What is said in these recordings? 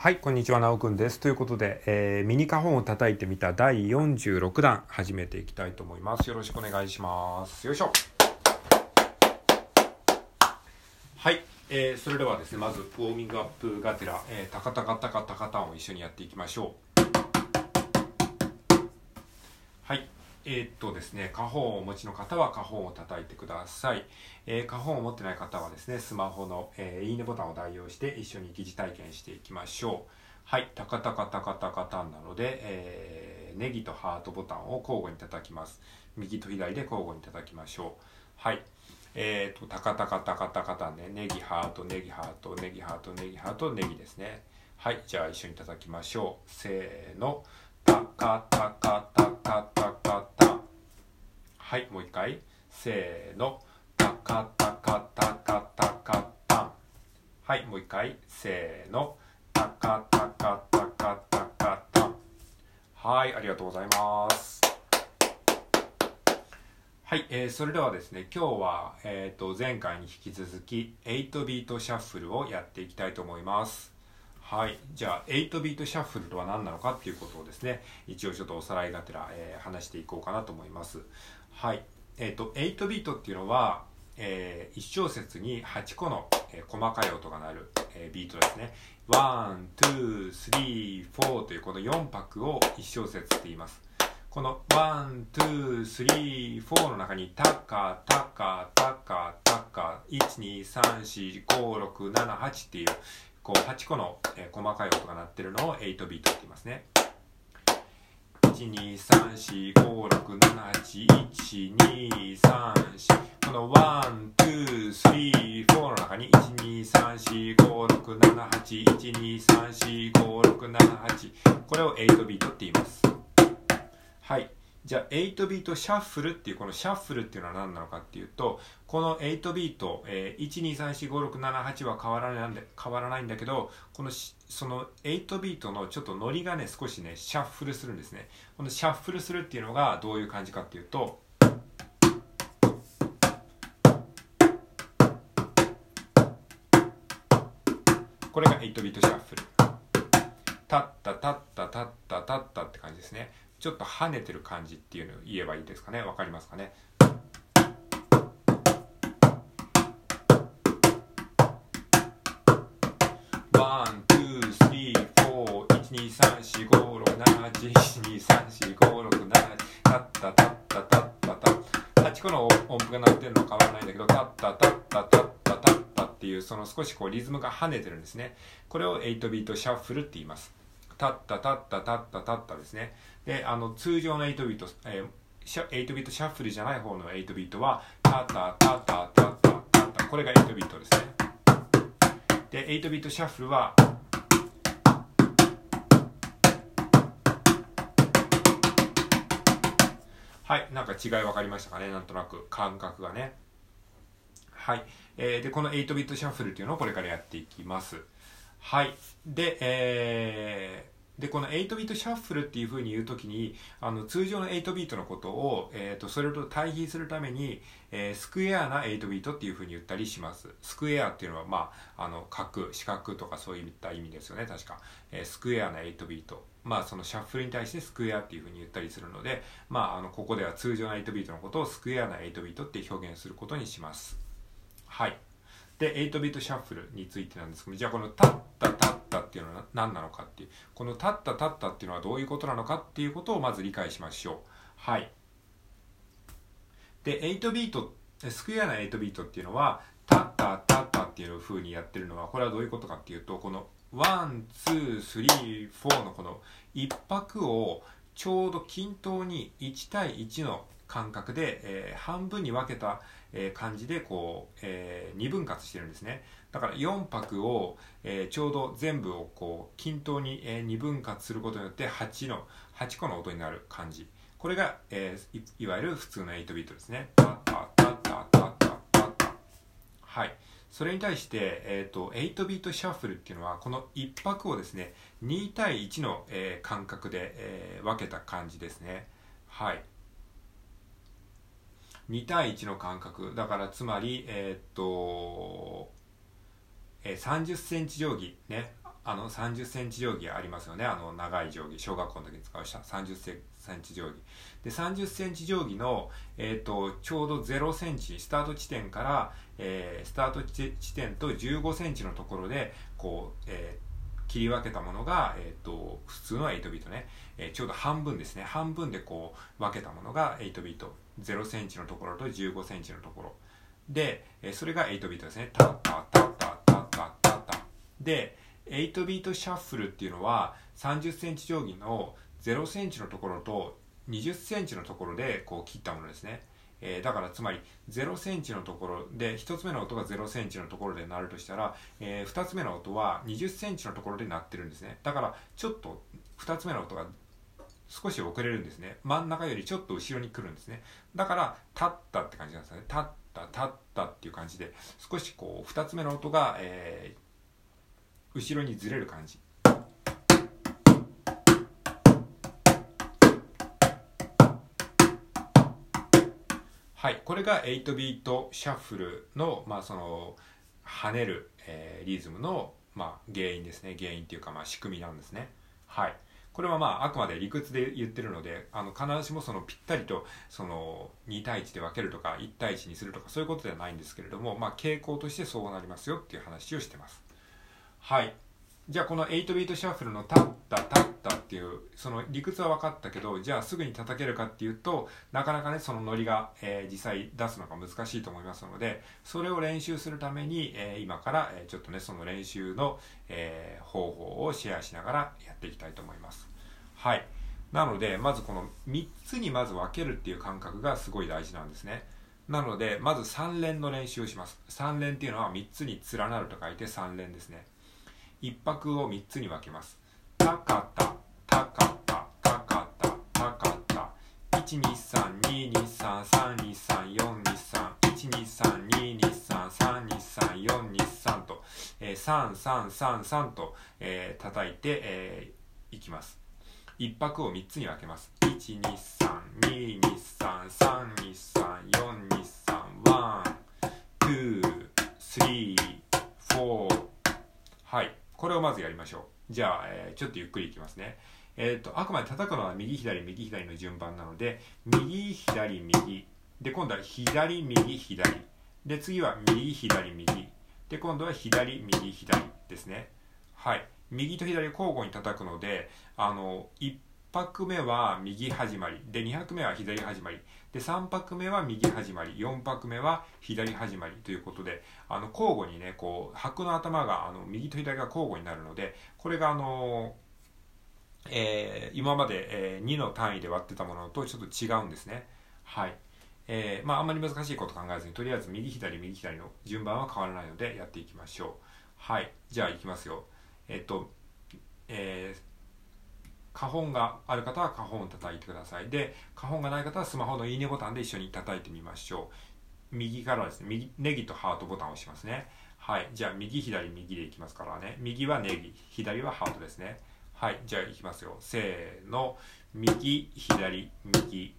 はい、こんにちは、なおくんです。ということで、えーミニカホンを叩いてみた第46弾始めていきたいと思います。よろしくお願いします。よいしょ。はい、えーそれではですね、まずウォーミングアップがてら、えー、タカタカタカタカタンを一緒にやっていきましょう。はい。えーっとですね、カホンをお持ちの方はカホンを叩いてください。えー、カホンを持ってない方はですね、スマホの、えーいいねボタンを代用して一緒に疑似体験していきましょう。はい。タカタカタカタカタンなので、えーネギとハートボタンを交互に叩きます。右と左で交互に叩きましょう。はい。えーと、タカタカタカタカタンね、ネギハート、ネギハート、ネギハート、ネギハート、ネギですね。はい。じゃあ一緒に叩きましょう。せーの。タカタカタ。はい、もう一回。せーの。タカタカタカタカタン。はい、もう一回。せーの。タカタカタカタカタン。はい、ありがとうございます。はい、えーそれではですね、今日は、えー、と前回に引き続き8ビートシャッフルをやっていきたいと思います。はい、じゃあ8ビートシャッフルとは何なのかっていうことをですね、一応ちょっとおさらいがてら、えー話していこうかなと思います。はい、えっ、と8ビートっていうのは、え1小節に8個の、えー細かい音が鳴る、えービートですね。 one, two, three, four というこの4拍を1小節って言います。この one, two, three, four の中にタッカ、タッカ、タッカ、タッカ、1、2、3、4、5、6、7、8っていうこう8個の、えー細かい音が鳴ってるのを8ビートって言いますね。12345678123この1,2,3,4の中に1,2,3,4,5,6,7,8,1,2,3,4,5,6,7,8これを8ビートって言います。はい。じゃあ8ビートシャッフルっていうこのシャッフルっていうのは何なのかっていうとこの8ビート、えー、1,2,3,4,5,6,7,8は変わらないんで変わらないんだけどこのその8ビートのちょっとノリがね少しねシャッフルするんですね。このシャッフルするっていうのがどういう感じかっていうとこれが8ビートシャッフル。タッタタッタタッタタッタって感じですね。ちょっと跳ねてる感じっていうのを言えばいいですかね？わかりますかね？ one, two, three, four、一、二、三、四、五、六、七、八、一、二、三、四、五、六、七、八、タッタタッタタッタタッ。八個の音符が鳴ってるのは変わらないんだけど、タッタタッタタッタタッタっていう、その少しこうリズムが跳ねてるんですね。これを8ビートシャッフルって言います。タったタったタったタったですね。で、あの、通常の8ビート、えー、8ビートシャッフルじゃない方の8ビートは、タタタタタタタタ。これが8ビートですね。で、8ビートシャッフルは、はい、なんか違い分かりましたかね、なんとなく感覚がね。はい。えー、で、この8ビートシャッフルというのをこれからやっていきます。はい。でえーでこの8ビートシャッフルっていうふうに言うときにあの通常の8ビートのことを、えー、とそれと対比するために、えースクエアな8ビートっていうふうに言ったりします。スクエアっていうのは、まあ、あの角四角とかそういった意味ですよね。確か、えースクエアな8ビート。まあそのシャッフルに対してスクエアっていうふうに言ったりするのでまああのここでは通常の8ビートのことをスクエアな8ビートって表現することにします。はい。で8ビートシャッフルについてなんですけどじゃあこのタッタタッタっていうのは何なのかっていう。このタッタタッタっていうのはどういうことなのかっていうことをまず理解しましょう。はい。で8ビートスクエアな8ビートっていうのはタッタタッタっていう風にやってるのはこれはどういうことかっていうとこの one two three four のこの一拍をちょうど均等に1対1の間隔で、えー半分に分けた、えー感じでこう、え2分割してるんですね。だから4拍を、えーちょうど全部をこう均等に、え2分割することによって8の8個の音になる感じ。これが、えーいいわゆる普通の8ビートですね。タッタタッタタッタタッタはい。それに対して、えー、と8ビートシャッフルっていうのはこの1拍をですね2対1の、えー間隔で、えー分けた感じですね。はい。2対1の間隔だからつまりえーっと、えー30センチ定規ね。あの30センチ定規ありますよね。あの長い定規。小学校の時に使うした30センチ定規。で30センチ定規の、えーと、ちょうど0センチスタート地点から、えー、スタート地点と15センチのところでこう、えー、切り分けたものが、えーと、普通の8ビートね、えー、ちょうど半分ですね。半分でこう分けたものが8ビート。0センチのところと15センチのところ。で、えー、それが8ビートですね。タッタタッタタッタタッタで8ビートシャッフルっていうのは30センチ定規の0センチのところと20センチのところでこう切ったものですね。えー、だからつまり0センチのところで1つ目の音が0センチのところで鳴るとしたら、えー、2つ目の音は20センチのところで鳴ってるんですね。だからちょっと2つ目の音が少し遅れるんですね。真ん中よりちょっと後ろに来るんですね。だから立ったって感じなんですね。立った立ったっていう感じで少しこう2つ目の音が、えー後ろにずれる感じ。はい。これが8ビートシャッフルのまあその跳ねる、えー、リズムのまあ原因ですね。原因っていうかまあ仕組みなんですね。はい。これはまああくまで理屈で言ってるのであの必ずしもそのぴったりとその2対1で分けるとか1対1にするとかそういうことではないんですけれどもまあ傾向としてそうなりますよっていう話をしてます。はい。じゃあこの8ビートシャッフルのタッタタッタっていうその理屈は分かったけどじゃあすぐに叩けるかっていうとなかなかねそのノリが、えー、実際出すのが難しいと思いますのでそれを練習するために、えー、今から、えー、ちょっとねその練習の、え方法をシェアしながらやっていきたいと思います。はい。なのでまずこの3つにまず分けるっていう感覚がすごい大事なんですね。なのでまず3連の練習をします。3連っていうのは3つに連なると書いて3連ですね。一拍を3つに分けます。たかたたかたたかたたかた12322342312323123323423と、えー、3333と、えー、叩いて、えー、いきます。一拍を3つに分けます。1232234231234はい。これをまずやりましょう。じゃあ、えー、ちょっとゆっくりいきますね。えっ、ー、と、あくまで叩くのは右左右左の順番なので、右左右。で、今度は左右左。で、次は右左右。で、今度は左右左ですね。はい。右と左を交互に叩くので、あの、一拍目は右始まり。で、2拍目は左始まり。で3拍目は右始まり。4拍目は左始まりということであの交互にねこう拍の頭があの右と左が交互になるのでこれがあのえー、今まで、えー、2の単位で割ってたものとちょっと違うんですね。はい。えー、まああんまり難しいこと考えずにとりあえず右左右左の順番は変わらないのでやっていきましょう。はい。じゃあいきますよ。えっとえー、花本がある方は花本を叩いてください。で花本がない方はスマホのいいねボタンで一緒に叩いてみましょう。右からですね右ネギとハートボタンを押しますね。はい。じゃあ右左右でいきますからね。右はネギ左はハートですね。はい。じゃあいきますよ。せーの。右左右。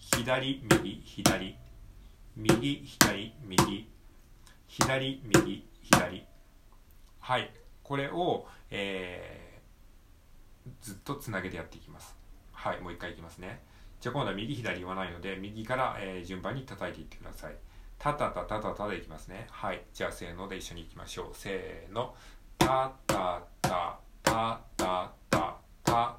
左右左。右左右。左右左。はい。これを、えーずっとつなげてやっていきます。はいもう一回いきますね。じゃあ今度は右左言わないので右から、えー、順番に叩いていってください。タタタタタタでいきますね。はいじゃあせーので一緒にいきましょう。せーの。タタタタタタタタ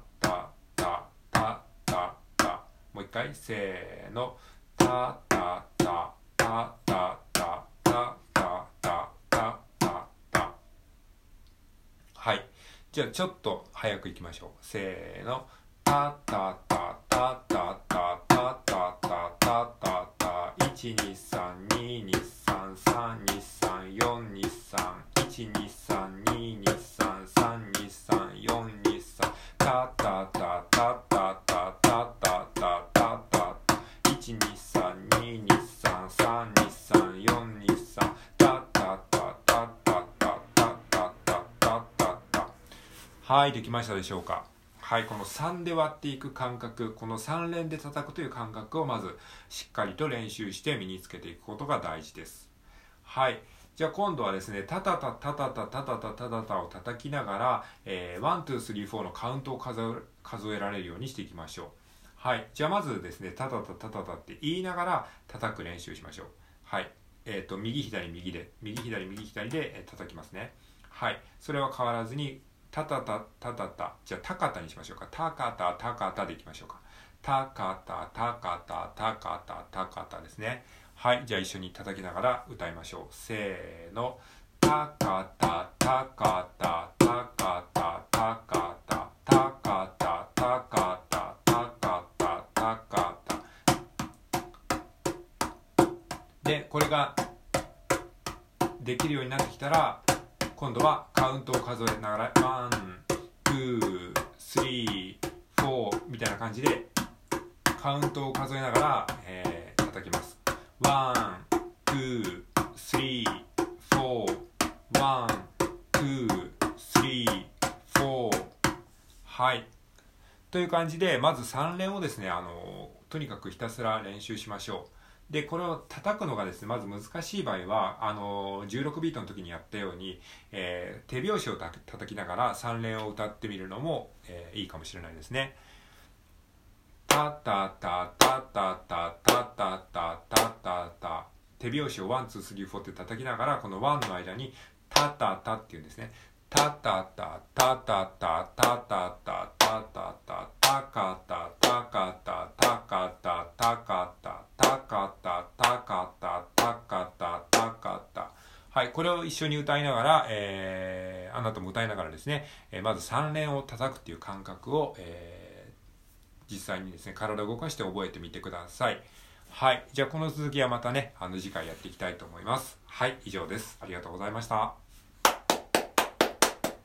タタタタもう一回せーのタタタタタタじゃあちょっと早くいきましょう。せーの。タタタタタタタタタタタ。タ1232323123123323423タタタタタタタタタ。はい、できましたでしょうか。はい、この3で割っていく感覚、この3連で叩くという感覚をまずしっかりと練習して身につけていくことが大事です。はい。じゃあ今度はですね、タタタタタタタタタタタタを叩きながら、えー、1、2、3、4のカウントを数えられるようにしていきましょう。はい。じゃあまずですね、タタタタタタって言いながら叩く練習しましょう。はい。えっ、ー、と、右左右で、右左右左で、え、叩きますね。はい。それは変わらずに、タタタタタタ。じゃあ、タカタにしましょうか。タカタタカタでいきましょうか。タカタタカタタカタタカタですね。はい。じゃあ一緒に叩きながら歌いましょう。せーの。タカタタカタタカタタカタタカタタカタタカタタカタで、これができるようになってきたら、今度はカウントを数えながら、 one, two, three, four みたいな感じでカウントを数えながら、えー、叩きます。 one, two, three、four、one、two、three、four。はい。という感じで、まず3連をですね、あの、とにかくひたすら練習しましょう。で、これを叩くのがですね、まず難しい場合は、あの、16ビートの時にやったように、えー、手拍子をた叩きながら3連を歌ってみるのも、えー、いいかもしれないですね。タタタタタタタタタタタタ手拍子を one two three four って叩きながらこの one の間にタタタっていうんですねタタタタタタタタタタタタタカタタカタタカタタカタタカタタこれを一緒に歌いながら、えー、あなたも歌いながらですね、え、まず3連を叩くっていう感覚を、えー実際にですね、体を動かして覚えてみてください。はい。じゃあこの続きはまたね、あの次回やっていきたいと思います。はい、以上です。ありがとうございました。